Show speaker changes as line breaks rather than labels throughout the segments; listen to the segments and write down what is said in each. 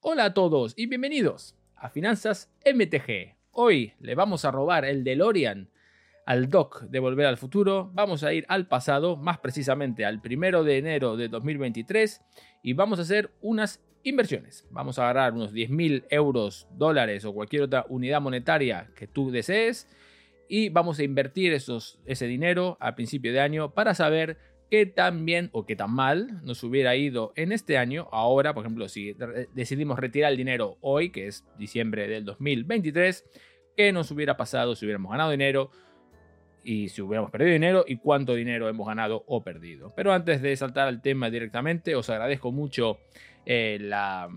Hola a todos y bienvenidos a Finanzas MTG. Hoy le vamos a robar el DeLorean al Doc de Volver al Futuro. Vamos a ir al pasado, más precisamente al primero de enero de 2023 y vamos a hacer unas inversiones. Vamos a agarrar unos 10.000 euros, dólares o cualquier otra unidad monetaria que tú desees y vamos a invertir esos, ese dinero a principio de año para saber qué tan bien o qué tan mal nos hubiera ido en este año. Ahora, por ejemplo, si decidimos retirar el dinero hoy, que es diciembre del 2023, qué nos hubiera pasado si hubiéramos ganado dinero y si hubiéramos perdido dinero y cuánto dinero hemos ganado o perdido. Pero antes de saltar al tema directamente, os agradezco mucho eh, las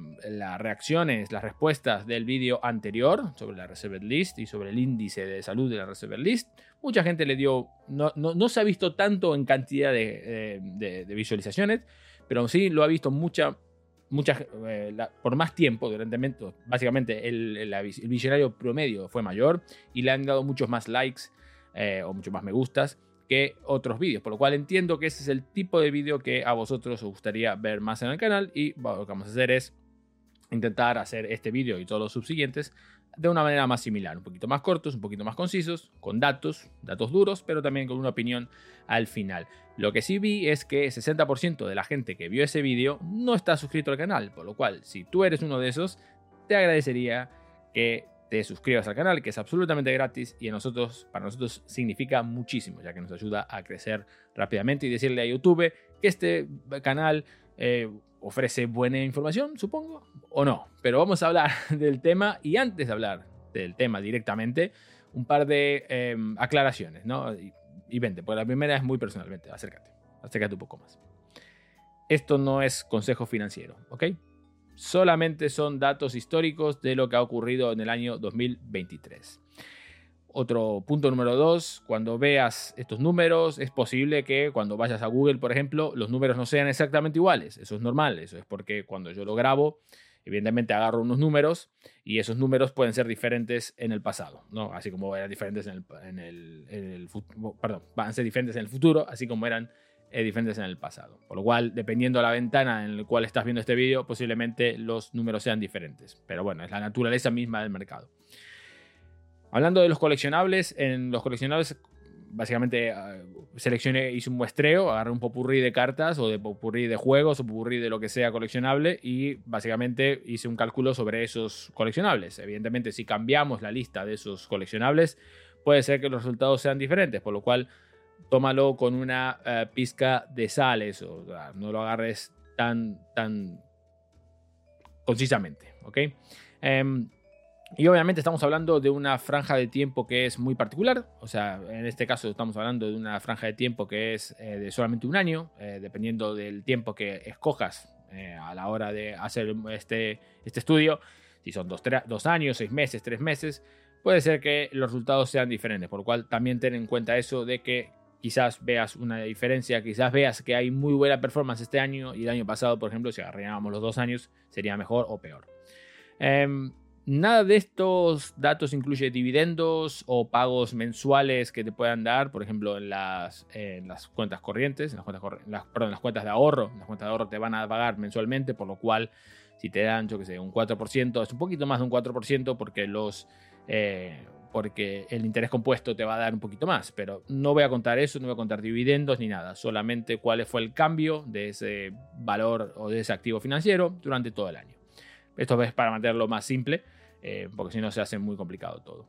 reacciones, las respuestas del vídeo anterior sobre la Reserve List y sobre el índice de salud de la Reserve List. Mucha gente le dio, no, no, se ha visto tanto en cantidad de, eh, visualizaciones, pero sí lo ha visto mucha, mucha, eh, por más tiempo, durante, básicamente el, el, visionario promedio fue mayor y le han dado muchos más likes o muchos más me gustas que otros vídeos, por lo cual entiendo que ese es el tipo de vídeo que a vosotros os gustaría ver más en el canal y lo que vamos a hacer es intentar hacer este vídeo y todos los subsiguientes de una manera más similar, un poquito más cortos, un poquito más concisos, con datos, datos duros, pero también con una opinión al final. Lo que sí vi es que 60% de la gente que vio ese vídeo no está suscrito al canal, por lo cual si tú eres uno de esos, te agradecería que te suscribas al canal, que es absolutamente gratis y a nosotros, para nosotros significa muchísimo, ya que nos ayuda a crecer rápidamente y decirle a YouTube que este canal eh, ofrece buena información, supongo, o no. Pero vamos a hablar del tema y antes de hablar del tema directamente, un par de em, aclaraciones, ¿no? Y, vente, pues la primera es muy personal, vente, acércate, acércate un poco más. Esto no es consejo financiero, ¿ok? Solamente son datos históricos de lo que ha ocurrido en el año 2023. Otro punto número dos, cuando veas estos números, es posible que cuando vayas a Google, por ejemplo, los números no sean exactamente iguales. Eso es normal, eso es porque cuando yo lo grabo, evidentemente agarro unos números y esos números pueden ser diferentes en el pasado, ¿no? Así como eran diferentes en el, en en el futuro, así como eran eh, diferentes en el pasado. Por lo cual, dependiendo de la ventana en la cual estás viendo este vídeo, posiblemente los números sean diferentes. Pero bueno, es la naturaleza misma del mercado. Hablando de los coleccionables, en los coleccionables básicamente eh, seleccioné, hice un muestreo, agarré un popurrí de cartas o de popurrí de juegos o popurrí de lo que sea coleccionable y básicamente hice un cálculo sobre esos coleccionables. Evidentemente, si cambiamos la lista de esos coleccionables, puede ser que los resultados sean diferentes, por lo cual tómalo con una eh, pizca de sal, eso. no lo agarres tan, tan concisamente, ¿ok? Em, y obviamente estamos hablando de una franja de tiempo que es muy particular, o sea, en este caso estamos hablando de una franja de tiempo que es eh, de solamente un año, eh, dependiendo del tiempo que escojas a la hora de hacer este, este estudio, si son dos, dos años, seis meses, tres meses, puede ser que los resultados sean diferentes, por lo cual también ten en cuenta eso de que quizás veas una diferencia, quizás veas que hay muy buena performance este año y el año pasado, por ejemplo, si agarrábamos los dos años, sería mejor o peor. Em, nada de estos datos incluye dividendos o pagos mensuales que te puedan dar, por ejemplo, en las, en las cuentas corrientes, en las cuentas, las, perdón, las cuentas de ahorro. Las cuentas de ahorro te van a pagar mensualmente, por lo cual, si te dan, yo que sé, un 4%, es un poquito más de un 4% porque los... Eh, porque el interés compuesto te va a dar un poquito más, pero no voy a contar eso, no voy a contar dividendos ni nada, solamente cuál fue el cambio de ese valor o de ese activo financiero durante todo el año. Esto es para mantenerlo más simple, eh, porque si no se hace muy complicado todo.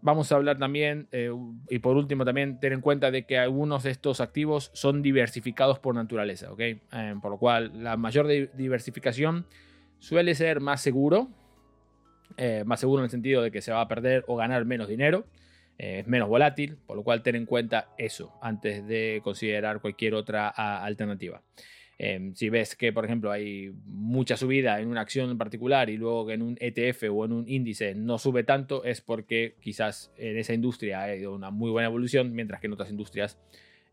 vamos a hablar también, eh, y por último también tener en cuenta de que algunos de estos activos son diversificados por naturaleza, ¿ok? Em, por lo cual la mayor diversificación suele ser más seguro, eh, más seguro en el sentido de que se va a perder o ganar menos dinero, eh, es menos volátil, por lo cual ten en cuenta eso antes de considerar cualquier otra alternativa. Em, si ves que, por ejemplo, hay mucha subida en una acción en particular y luego que en un ETF o en un índice no sube tanto, es porque quizás en esa industria ha ido una muy buena evolución, mientras que en otras industrias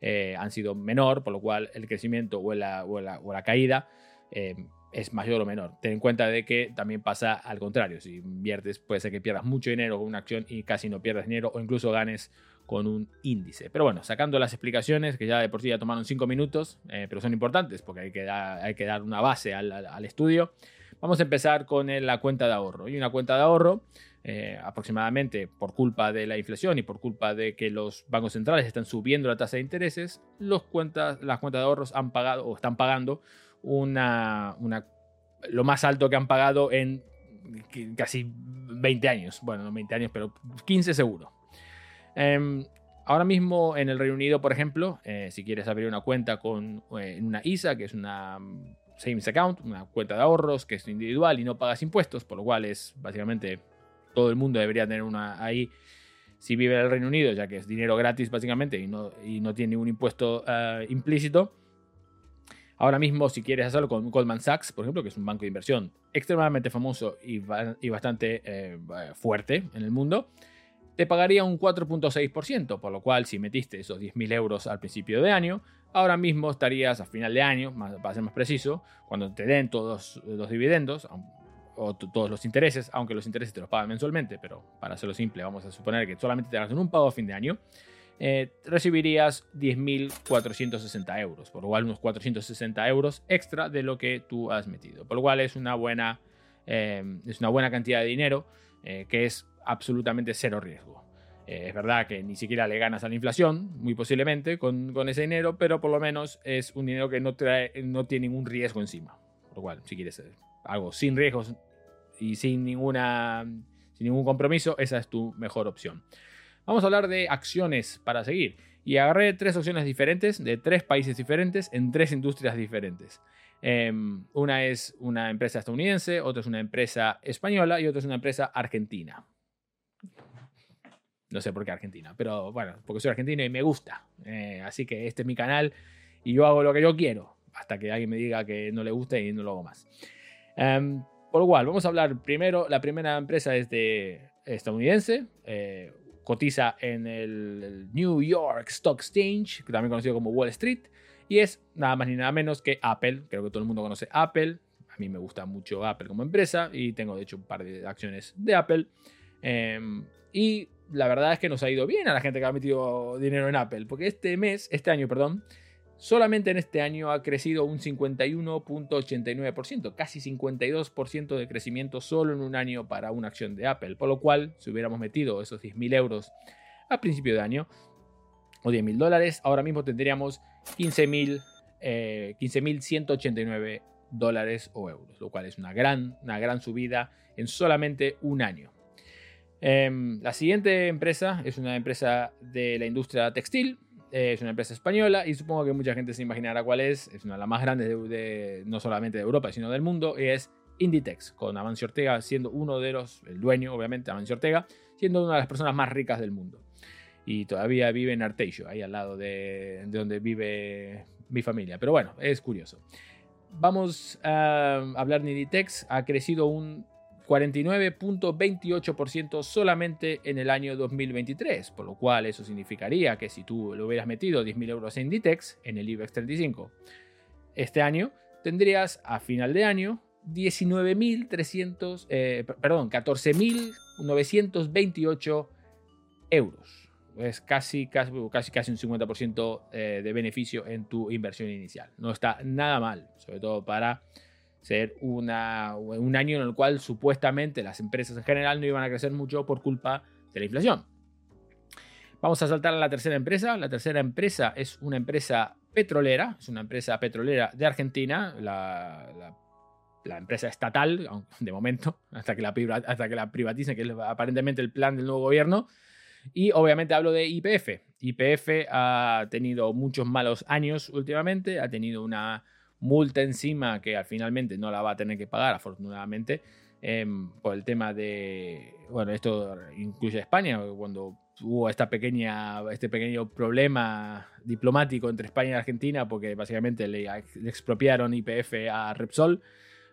eh, han sido menor, por lo cual el crecimiento o la, o la, o la caída em, es mayor o menor. Ten en cuenta de que también pasa al contrario. Si inviertes, puede ser que pierdas mucho dinero con una acción y casi no pierdas dinero o incluso ganes con un índice. Pero bueno, sacando las explicaciones, que ya de por sí ya tomaron 5 minutos, eh, pero son importantes porque hay que, dar, una base al, estudio, vamos a empezar con la cuenta de ahorro. Y una cuenta de ahorro, eh, aproximadamente por culpa de la inflación y por culpa de que los bancos centrales están subiendo la tasa de intereses, las cuentas de ahorros han pagado o están pagando una, una, lo más alto que han pagado en casi 20 años. Bueno, no 20 años, pero 15 seguro. Em, ahora mismo en el Reino Unido, por ejemplo, eh, si quieres abrir una cuenta con eh, una ISA, que es una savings account, una cuenta de ahorros que es individual y no pagas impuestos, por lo cual es básicamente todo el mundo debería tener una ahí si vive en el Reino Unido, ya que es dinero gratis básicamente y no, y no tiene ningún impuesto eh, implícito. Ahora mismo, si quieres hacerlo con Goldman Sachs, por ejemplo, que es un banco de inversión extremadamente famoso y, bastante fuerte en el mundo, te pagaría un 4.6%, por lo cual si metiste esos 10.000 euros al principio de año, ahora mismo estarías a final de año, para ser más preciso, cuando te den todos los dividendos o todos los intereses, aunque los intereses te los pagan mensualmente, pero para hacerlo simple vamos a suponer que solamente te hagas un pago a fin de año, eh, recibirías 10.460 euros, por lo cual unos 460 euros extra de lo que tú has metido, por lo cual es una buena, eh, es una buena cantidad de dinero eh, que es absolutamente cero riesgo. Eh, es verdad que ni siquiera le ganas a la inflación, muy posiblemente, con, ese dinero, pero por lo menos es un dinero que no, trae, no tiene ningún riesgo encima. Por lo cual, si quieres algo sin riesgos y sin, ninguna, sin ningún compromiso, esa es tu mejor opción. Vamos a hablar de acciones para seguir. Y agarré tres opciones diferentes de tres países diferentes en tres industrias diferentes. Em, una es una empresa estadounidense, otra es una empresa española y otra es una empresa argentina. No sé por qué Argentina, pero bueno, porque soy argentino y me gusta. Eh, así que este es mi canal y yo hago lo que yo quiero, hasta que alguien me diga que no le guste y no lo hago más. Em, por lo cual, vamos a hablar primero, la primera empresa es de estadounidense, eh, cotiza en el, New York Stock Exchange, también conocido como Wall Street, y es nada más ni nada menos que Apple, creo que todo el mundo conoce Apple, a mí me gusta mucho Apple como empresa y tengo de hecho un par de acciones de Apple. Em, y la verdad es que nos ha ido bien a la gente que ha metido dinero en Apple, porque este mes, este año, perdón, solamente en este año ha crecido un 51.89%, casi 52% de crecimiento solo en un año para una acción de Apple, por lo cual si hubiéramos metido esos 10.000 euros a principio de año o 10.000 dólares, ahora mismo tendríamos 15.189 eh, 15, dólares o euros, lo cual es una gran, una gran subida en solamente un año. Em, la siguiente empresa es una empresa de la industria textil, eh, es una empresa española y supongo que mucha gente se imaginará cuál es, es una de las más grandes de, no solamente de Europa, sino del mundo, y es Inditex, con Amancio Ortega siendo uno de los, el dueño obviamente, Amancio Ortega, siendo una de las personas más ricas del mundo. Y todavía vive en Arteixo, ahí al lado de, de donde vive mi familia. Pero bueno, es curioso. Vamos a hablar de Inditex, ha crecido un 49.28% solamente en el año 2023, por lo cual eso significaría que si tú le hubieras metido 10.000 euros en Inditex, en el IBEX 35, este año tendrías a final de año 19.300, eh, perdón, 14.928 euros es casi, casi, casi, un 50% eh, de beneficio en tu inversión inicial. No está nada mal, sobre todo para ser una, un año en el cual supuestamente las empresas en general no iban a crecer mucho por culpa de la inflación. Vamos a saltar a la tercera empresa. La tercera empresa es una empresa petrolera, es una empresa petrolera de Argentina, la, la, empresa estatal, de momento, hasta que la, hasta que la privaticen, que es aparentemente el plan del nuevo gobierno. Y obviamente hablo de IPF. IPF ha tenido muchos malos años últimamente, ha tenido una multa encima que al finalmente no la va a tener que pagar, afortunadamente, em, por el tema de, bueno, esto incluye España, cuando hubo esta pequeña, este pequeño problema diplomático entre España y Argentina, porque básicamente le, expropiaron IPF a Repsol.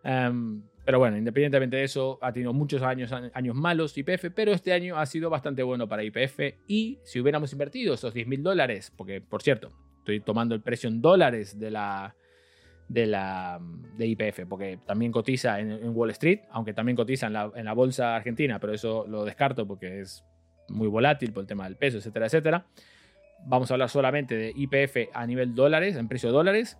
Em, pero bueno, independientemente de eso, ha tenido muchos años, años malos YPF, pero este año ha sido bastante bueno para YPF. Y si hubiéramos invertido esos 10 mil dólares, porque por cierto, estoy tomando el precio en dólares de la de la de YPF, porque también cotiza en, Wall Street, aunque también cotiza en la, en la, bolsa argentina, pero eso lo descarto porque es muy volátil por el tema del peso, etcétera, etcétera. Vamos a hablar solamente de IPF a nivel dólares, en precio de dólares.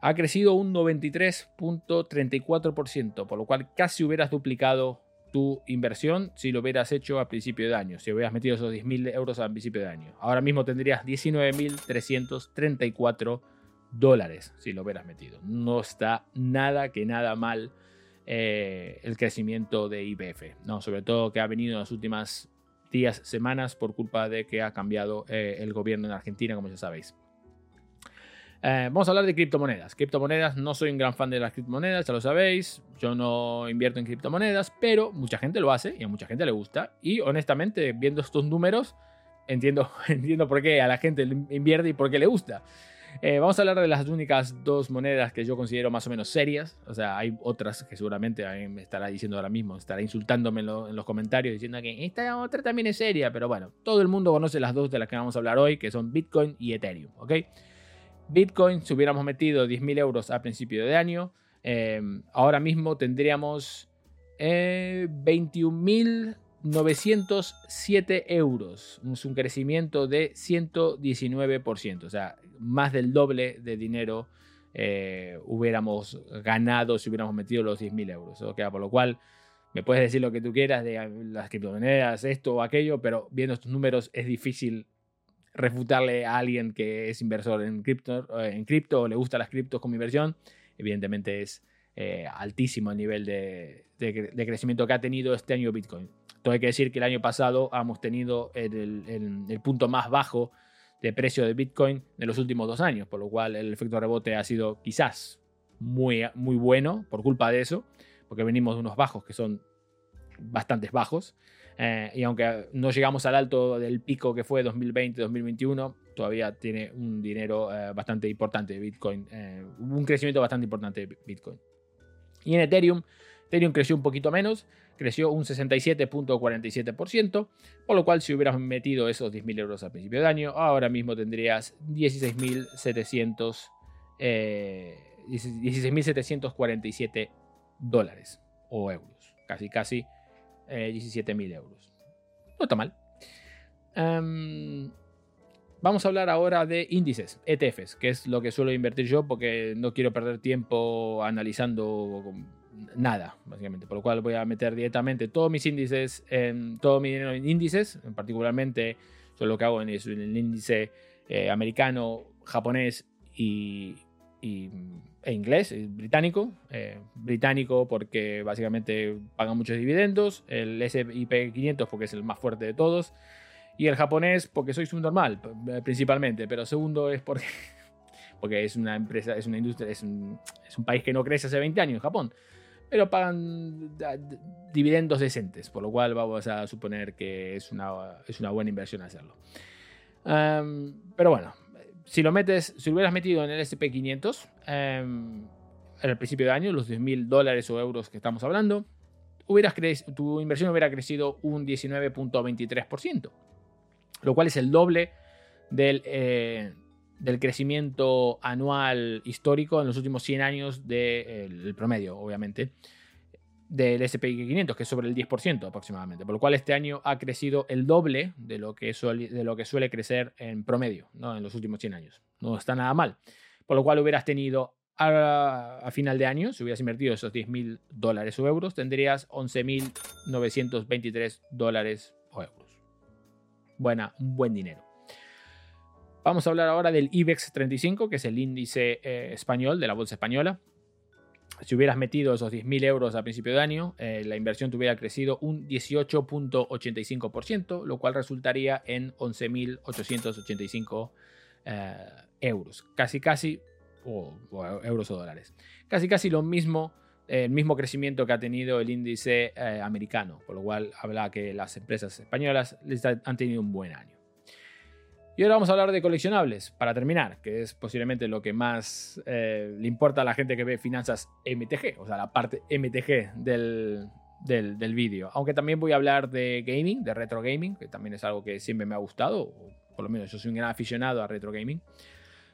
Ha crecido un 93.34%, por lo cual casi hubieras duplicado tu inversión si lo hubieras hecho a principio de año, si hubieras metido esos 10.000 euros a principio de año. Ahora mismo tendrías 19.334 dólares si lo hubieras metido. No está nada que nada mal eh, el crecimiento de IPF, ¿no? sobre todo que ha venido en las últimas días, semanas por culpa de que ha cambiado eh, el gobierno en Argentina, como ya sabéis. Eh, vamos a hablar de criptomonedas. Criptomonedas, no soy un gran fan de las criptomonedas, ya lo sabéis. Yo no invierto en criptomonedas, pero mucha gente lo hace y a mucha gente le gusta. Y honestamente, viendo estos números, entiendo, entiendo por qué a la gente invierte y por qué le gusta. Eh, vamos a hablar de las únicas dos monedas que yo considero más o menos serias. O sea, hay otras que seguramente me estará diciendo ahora mismo, estará insultándome en, los comentarios diciendo que esta otra también es seria. Pero bueno, todo el mundo conoce las dos de las que vamos a hablar hoy, que son Bitcoin y Ethereum. ¿ok? Bitcoin, si hubiéramos metido 10.000 euros a principio de año, eh, ahora mismo tendríamos eh, 21.907 euros. Un crecimiento de 119%, o sea, más del doble de dinero eh, hubiéramos ganado si hubiéramos metido los 10.000 euros. Por lo cual, me puedes decir lo que tú quieras de las criptomonedas, esto o aquello, pero viendo estos números es difícil refutarle a alguien que es inversor en cripto, eh, en cripto o le gustan las criptos como inversión, evidentemente es eh, altísimo el nivel de, crecimiento que ha tenido este año Bitcoin. Todo hay que decir que el año pasado hemos tenido el, punto más bajo de precio de Bitcoin de los últimos dos años, por lo cual el efecto rebote ha sido quizás muy, muy bueno por culpa de eso, porque venimos de unos bajos que son bastante bajos. Eh, y aunque no llegamos al alto del pico que fue 2020-2021, todavía tiene un dinero eh, bastante importante de Bitcoin, eh, un crecimiento bastante importante de Bitcoin. Y en Ethereum, Ethereum creció un poquito menos, creció un 67.47%, por lo cual si hubieras metido esos 10.000 euros al principio de año, ahora mismo tendrías 16.700 16.747 dólares o euros, casi casi 17.000 eh, euros. No está mal. Em, vamos a hablar ahora de índices, ETFs, que es lo que suelo invertir yo porque no quiero perder tiempo analizando nada, básicamente. Por lo cual voy a meter directamente todos mis índices, en, todo mi dinero en índices, particularmente yo lo que hago en, el índice eh, americano, japonés y, e inglés, británico. Eh, británico porque básicamente pagan muchos dividendos. El S&P 500 porque es el más fuerte de todos. Y el japonés porque soy subnormal, eh, principalmente. Pero segundo es porque, porque es una empresa, es una industria, es un, es un país que no crece hace 20 años, Japón. Pero pagan dividendos decentes, por lo cual vamos a suponer que es una, es una buena inversión hacerlo. pero bueno, si lo metes, si hubieras metido en el SP500 em, en el principio de año, los 10.000 dólares o euros que estamos hablando, hubieras tu inversión hubiera crecido un 19.23%, lo cual es el doble del, eh, del crecimiento anual histórico en los últimos 100 años del promedio, obviamente del S&P 500, que es sobre el 10% aproximadamente, por lo cual este año ha crecido el doble de lo que suele, de lo que suele crecer en promedio ¿no? en los últimos 100 años. No está nada mal. Por lo cual hubieras tenido a, final de año, si hubieras invertido esos 10.000 dólares o euros, tendrías 11.923 dólares o euros. Buena, un buen dinero. Vamos a hablar ahora del IBEX 35, que es el índice eh, español de la bolsa española si hubieras metido esos 10.000 euros a principio de año, eh, la inversión te hubiera crecido un 18.85%, lo cual resultaría en 11.885 eh, euros. Casi, casi, o, euros o dólares. Casi, casi lo mismo, el mismo crecimiento que ha tenido el índice eh, americano, por lo cual habla que las empresas españolas han tenido un buen año. Y ahora vamos a hablar de coleccionables, para terminar, que es posiblemente lo que más eh, le importa a la gente que ve finanzas MTG, o sea, la parte MTG del, del, vídeo. Aunque también voy a hablar de gaming, de retro gaming, que también es algo que siempre me ha gustado, o por lo menos yo soy un gran aficionado a retro gaming.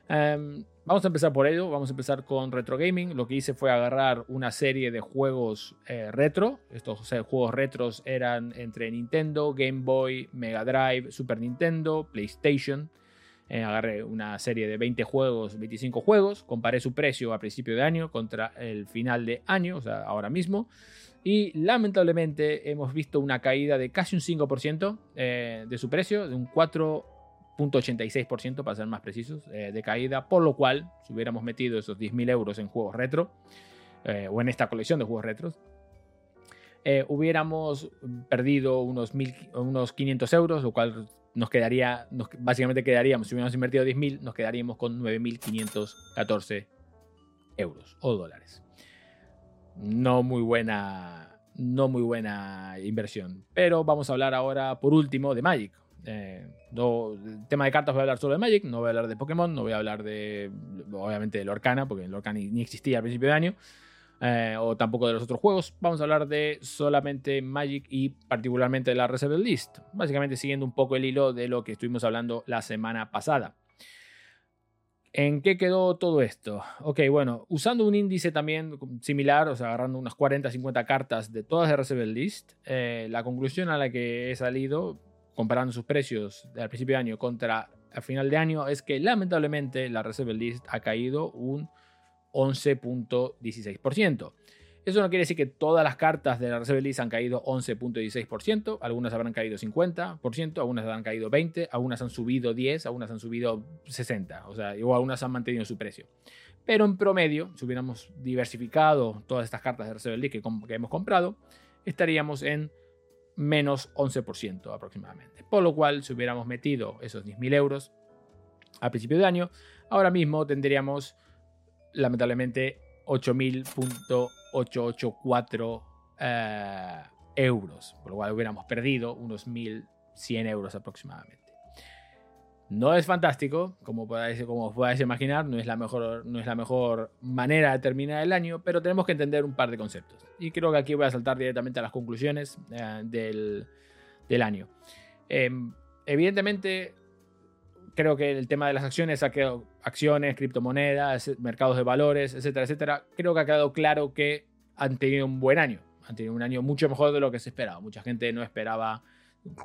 Em, vamos a empezar por ello, vamos a empezar con retro gaming. Lo que hice fue agarrar una serie de juegos eh, retro. Estos juegos retros eran entre Nintendo, Game Boy, Mega Drive, Super Nintendo, PlayStation. Eh, agarré una serie de 20 juegos, 25 juegos, comparé su precio a principio de año contra el final de año, o sea, ahora mismo. Y lamentablemente hemos visto una caída de casi un 5% eh, de su precio, de un 4.86% para ser más precisos, eh, de caída, por lo cual, si hubiéramos metido esos 10.000 euros en juegos retro, o en esta colección de juegos retros, hubiéramos perdido unos, unos 500 euros, lo cual nos quedaría, básicamente quedaríamos, si hubiéramos invertido 10.000, nos quedaríamos con 9.514 euros o dólares. No muy buena, no muy buena inversión. Pero vamos a hablar ahora, por último, de Magic. Eh, el tema de cartas voy a hablar solo de Magic, no voy a hablar de Pokémon, no voy a hablar de, obviamente, de Lorcana, porque Lorcana ni existía al principio de año. Eh, o tampoco de los otros juegos. Vamos a hablar de solamente Magic y particularmente de la Reserve List. Básicamente siguiendo un poco el hilo de lo que estuvimos hablando la semana pasada. ¿En qué quedó todo esto? Ok, bueno, usando un índice también similar, o sea, agarrando unas 40, 50 cartas de todas de Reserve List, eh, la conclusión a la que he salido, comparando sus precios al principio de año contra el final de año, es que lamentablemente la Reserve List ha caído un 11.16%. Eso no quiere decir que todas las cartas de la Reserve List han caído 11.16%, algunas habrán caído 50%, algunas habrán caído 20%, algunas han subido 10%, algunas han subido 60%, o sea, o algunas han mantenido su precio. Pero en promedio, si hubiéramos diversificado todas estas cartas de Reserve List que, que hemos comprado, estaríamos en menos 11% aproximadamente. Por lo cual, si hubiéramos metido esos 10.000 euros a principio de año, ahora mismo tendríamos lamentablemente 8.884 eh, euros, por lo cual hubiéramos perdido unos 1.100 euros aproximadamente. No es fantástico, como podáis, como podáis imaginar, no es, la mejor, manera de terminar el año, pero tenemos que entender un par de conceptos. Y creo que aquí voy a saltar directamente a las conclusiones eh, del, del, año. Em, evidentemente, creo que el tema de las acciones ha quedado, acciones, criptomonedas, mercados de valores, etcétera, etcétera, creo que ha quedado claro que han tenido un buen año. Han tenido un año mucho mejor de lo que se esperaba. Mucha gente no esperaba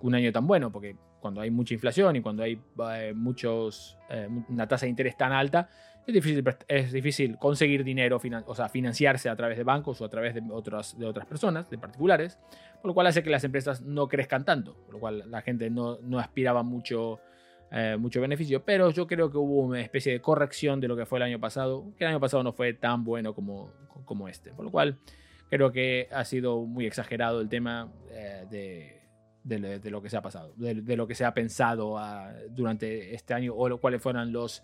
un año tan bueno, porque cuando hay mucha inflación y cuando hay eh, muchos, eh, una tasa de interés tan alta, es difícil, es difícil conseguir dinero, o sea, financiarse a través de bancos o a través de otras, de otras personas, de particulares, por lo cual hace que las empresas no crezcan tanto, por lo cual la gente no, no aspiraba mucho eh, mucho beneficio, pero yo creo que hubo una especie de corrección de lo que fue el año pasado, que el año pasado no fue tan bueno como, como este, por lo cual creo que ha sido muy exagerado el tema eh, de, lo que se ha pasado, de, lo que se ha pensado ah, durante este año o lo, cuáles fueron los,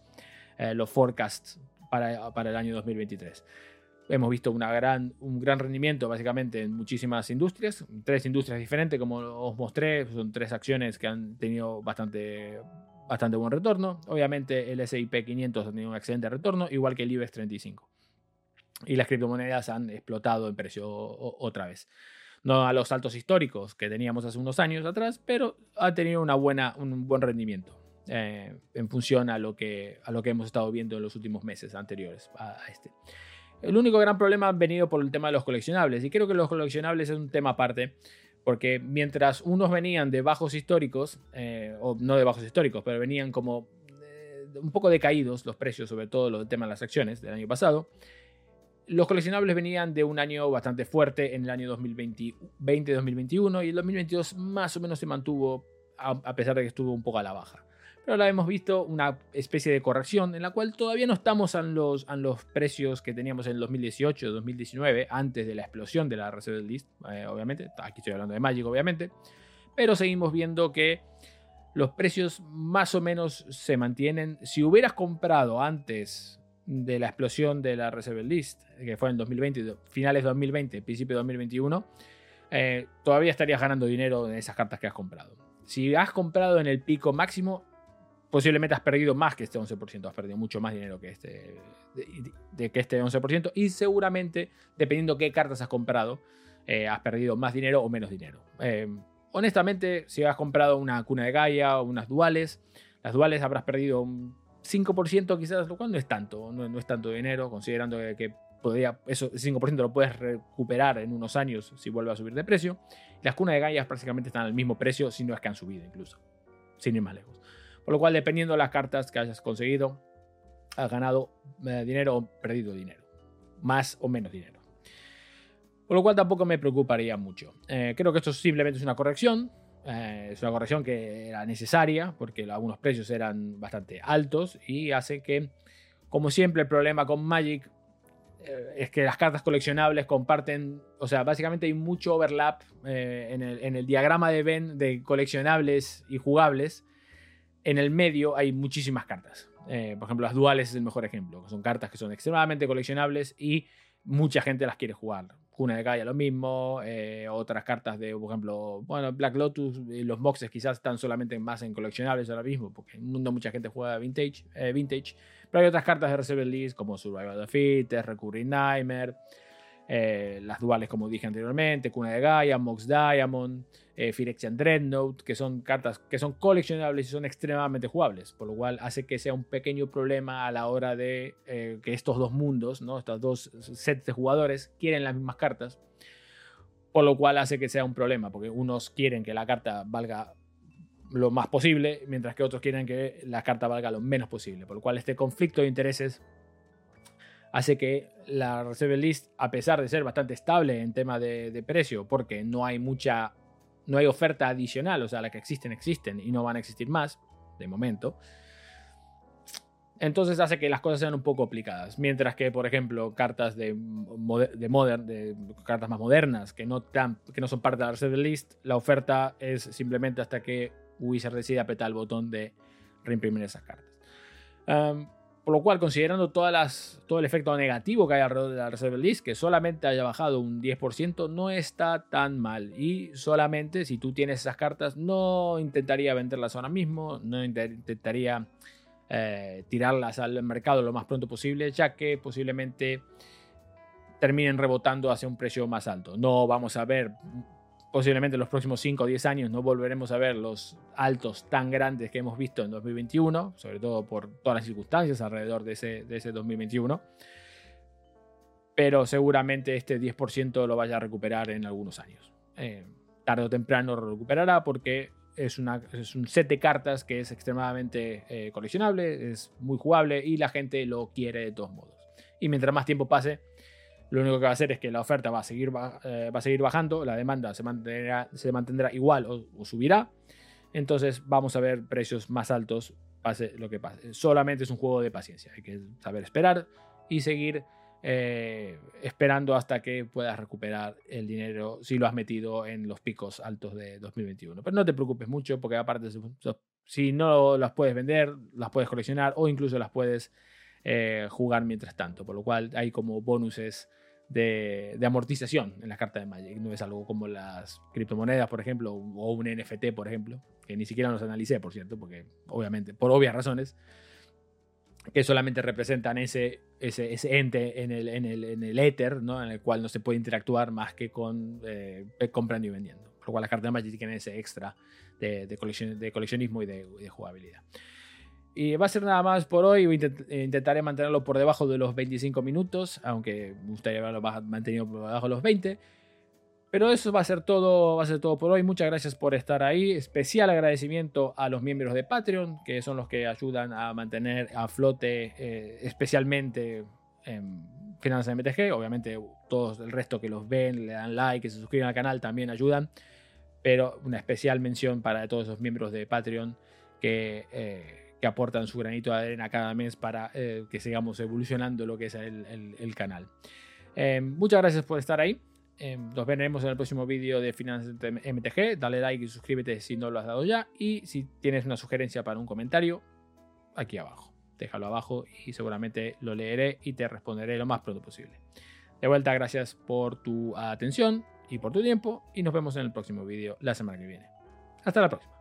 eh, los forecasts para, para el año 2023. Hemos visto una gran, un gran rendimiento básicamente en muchísimas industrias, tres industrias diferentes como os mostré, son tres acciones que han tenido bastante bastante buen retorno. Obviamente el SIP 500 ha tenido un excelente retorno, igual que el IBEX 35. Y las criptomonedas han explotado en precio otra vez. No a los saltos históricos que teníamos hace unos años atrás, pero ha tenido una buena, un buen rendimiento eh, en función a lo, que, a lo que hemos estado viendo en los últimos meses anteriores a este. El único gran problema ha venido por el tema de los coleccionables, y creo que los coleccionables es un tema aparte porque mientras unos venían de bajos históricos, eh, o no de bajos históricos, pero venían como eh, un poco decaídos los precios, sobre todo los tema de las acciones del año pasado, los coleccionables venían de un año bastante fuerte en el año 2020-2021 y el 2022 más o menos se mantuvo a pesar de que estuvo un poco a la baja. Pero ahora hemos visto una especie de corrección en la cual todavía no estamos en los, precios que teníamos en el 2018, 2019, antes de la explosión de la Reserve List, eh, obviamente, aquí estoy hablando de Magic, obviamente, pero seguimos viendo que los precios más o menos se mantienen. Si hubieras comprado antes de la explosión de la Reserve List, que fue en 2020, finales de 2020, principio de 2021, eh, todavía estarías ganando dinero en esas cartas que has comprado. Si has comprado en el pico máximo, posiblemente has perdido más que este 11%, has perdido mucho más dinero que este, de, que este 11%, y seguramente, dependiendo qué cartas has comprado, eh, has perdido más dinero o menos dinero. Eh, honestamente, si has comprado una cuna de Gaia o unas duales, las duales habrás perdido un 5% quizás, lo cual no es tanto, no, es tanto dinero, considerando que, podría, eso, ese 5% lo puedes recuperar en unos años si vuelve a subir de precio. Las cunas de gallas prácticamente están al mismo precio, si no es que han subido incluso, sin ir más lejos. Por lo cual, dependiendo de las cartas que hayas conseguido, has ganado eh, dinero o perdido dinero. Más o menos dinero. Por lo cual tampoco me preocuparía mucho. Eh, creo que esto simplemente es una corrección. Eh, es una corrección que era necesaria porque algunos precios eran bastante altos y hace que, como siempre, el problema con Magic es que las cartas coleccionables comparten, o sea, básicamente hay mucho overlap en el, en, el, diagrama de Venn de coleccionables y jugables. En el medio hay muchísimas cartas. Eh, por ejemplo, las duales es el mejor ejemplo, que son cartas que son extremadamente coleccionables y mucha gente las quiere jugar. Cuna de Gaia lo mismo, eh, otras cartas de, por ejemplo, bueno, Black Lotus, y los boxes quizás están solamente más en coleccionables ahora mismo, porque en el mundo mucha gente juega vintage, eh, vintage pero hay otras cartas de Reserve List como Survival of the Recurring Nightmare, eh, las duales, como dije anteriormente, Cuna de Gaia, Mox Diamond, eh, Phyrexian Dreadnought, que son cartas que son coleccionables y son extremadamente jugables, por lo cual hace que sea un pequeño problema a la hora de eh, que estos dos mundos, ¿no? estos dos sets de jugadores, quieren las mismas cartas, por lo cual hace que sea un problema, porque unos quieren que la carta valga lo más posible, mientras que otros quieren que la carta valga lo menos posible, por lo cual este conflicto de intereses hace que la Reserve List, a pesar de ser bastante estable en tema de, precio, porque no hay mucha, no hay oferta adicional, o sea, las que existen, existen y no van a existir más, de momento, entonces hace que las cosas sean un poco complicadas. Mientras que, por ejemplo, cartas de, de modern, de cartas más modernas que no, que no son parte de la Reserve List, la oferta es simplemente hasta que Wizard decide apretar el botón de reimprimir esas cartas. Por lo cual, considerando todo el efecto negativo que hay alrededor de la Reserve List, que solamente haya bajado un 10%, no está tan mal. Y solamente si tú tienes esas cartas, no intentaría venderlas ahora mismo, no intentaría eh, tirarlas al mercado lo más pronto posible, ya que posiblemente terminen rebotando hacia un precio más alto. No vamos a ver posiblemente en los próximos 5 o 10 años no volveremos a ver los altos tan grandes que hemos visto en 2021, sobre todo por todas las circunstancias alrededor de ese, de ese 2021. Pero seguramente este 10% lo vaya a recuperar en algunos años. Eh, tarde o temprano lo recuperará porque es, una, un set de cartas que es extremadamente eh, coleccionable, es muy jugable y la gente lo quiere de todos modos. Y mientras más tiempo pase, lo único que va a hacer es que la oferta va a seguir, eh, va a seguir bajando, la demanda se mantendrá, se mantendrá igual o, subirá. Entonces vamos a ver precios más altos, pase lo que pase. Solamente es un juego de paciencia, hay que saber esperar y seguir eh, esperando hasta que puedas recuperar el dinero si lo has metido en los picos altos de 2021. Pero no te preocupes mucho porque aparte si no las puedes vender, las puedes coleccionar o incluso las puedes eh, jugar mientras tanto. Por lo cual hay como bonuses de, amortización en las cartas de Magic. No es algo como las criptomonedas, por ejemplo, o un NFT, por ejemplo, que ni siquiera los analicé, por cierto, porque obviamente, por obvias razones, que solamente representan ese, ese, ente en el, en, el, en el éter, ¿no? en el cual no se puede interactuar más que con eh, comprando y vendiendo. Por lo cual las cartas de Magic tienen ese extra de, de, coleccionismo y de, de jugabilidad. Y va a ser nada más por hoy. Intentaré mantenerlo por debajo de los 25 minutos, aunque me gustaría haberlo mantenido por debajo de los 20. Pero eso va a ser todo, va a ser todo por hoy. Muchas gracias por estar ahí. Especial agradecimiento a los miembros de Patreon, que son los que ayudan a mantener a flote, eh, especialmente en Finanzas MTG. Obviamente, todos el resto que los ven, le dan like, que se suscriben al canal, también ayudan. Pero una especial mención para todos esos miembros de Patreon que eh, aportan su granito de arena cada mes para eh, que sigamos evolucionando lo que es el, canal. Eh, muchas gracias por estar ahí. Eh, nos veremos en el próximo vídeo de Finanzas MTG. Dale like y suscríbete si no lo has dado ya. Y si tienes una sugerencia para un comentario, aquí abajo. Déjalo abajo y seguramente lo leeré y te responderé lo más pronto posible. De vuelta, gracias por tu atención y por tu tiempo. Y nos vemos en el próximo vídeo la semana que viene. Hasta la próxima.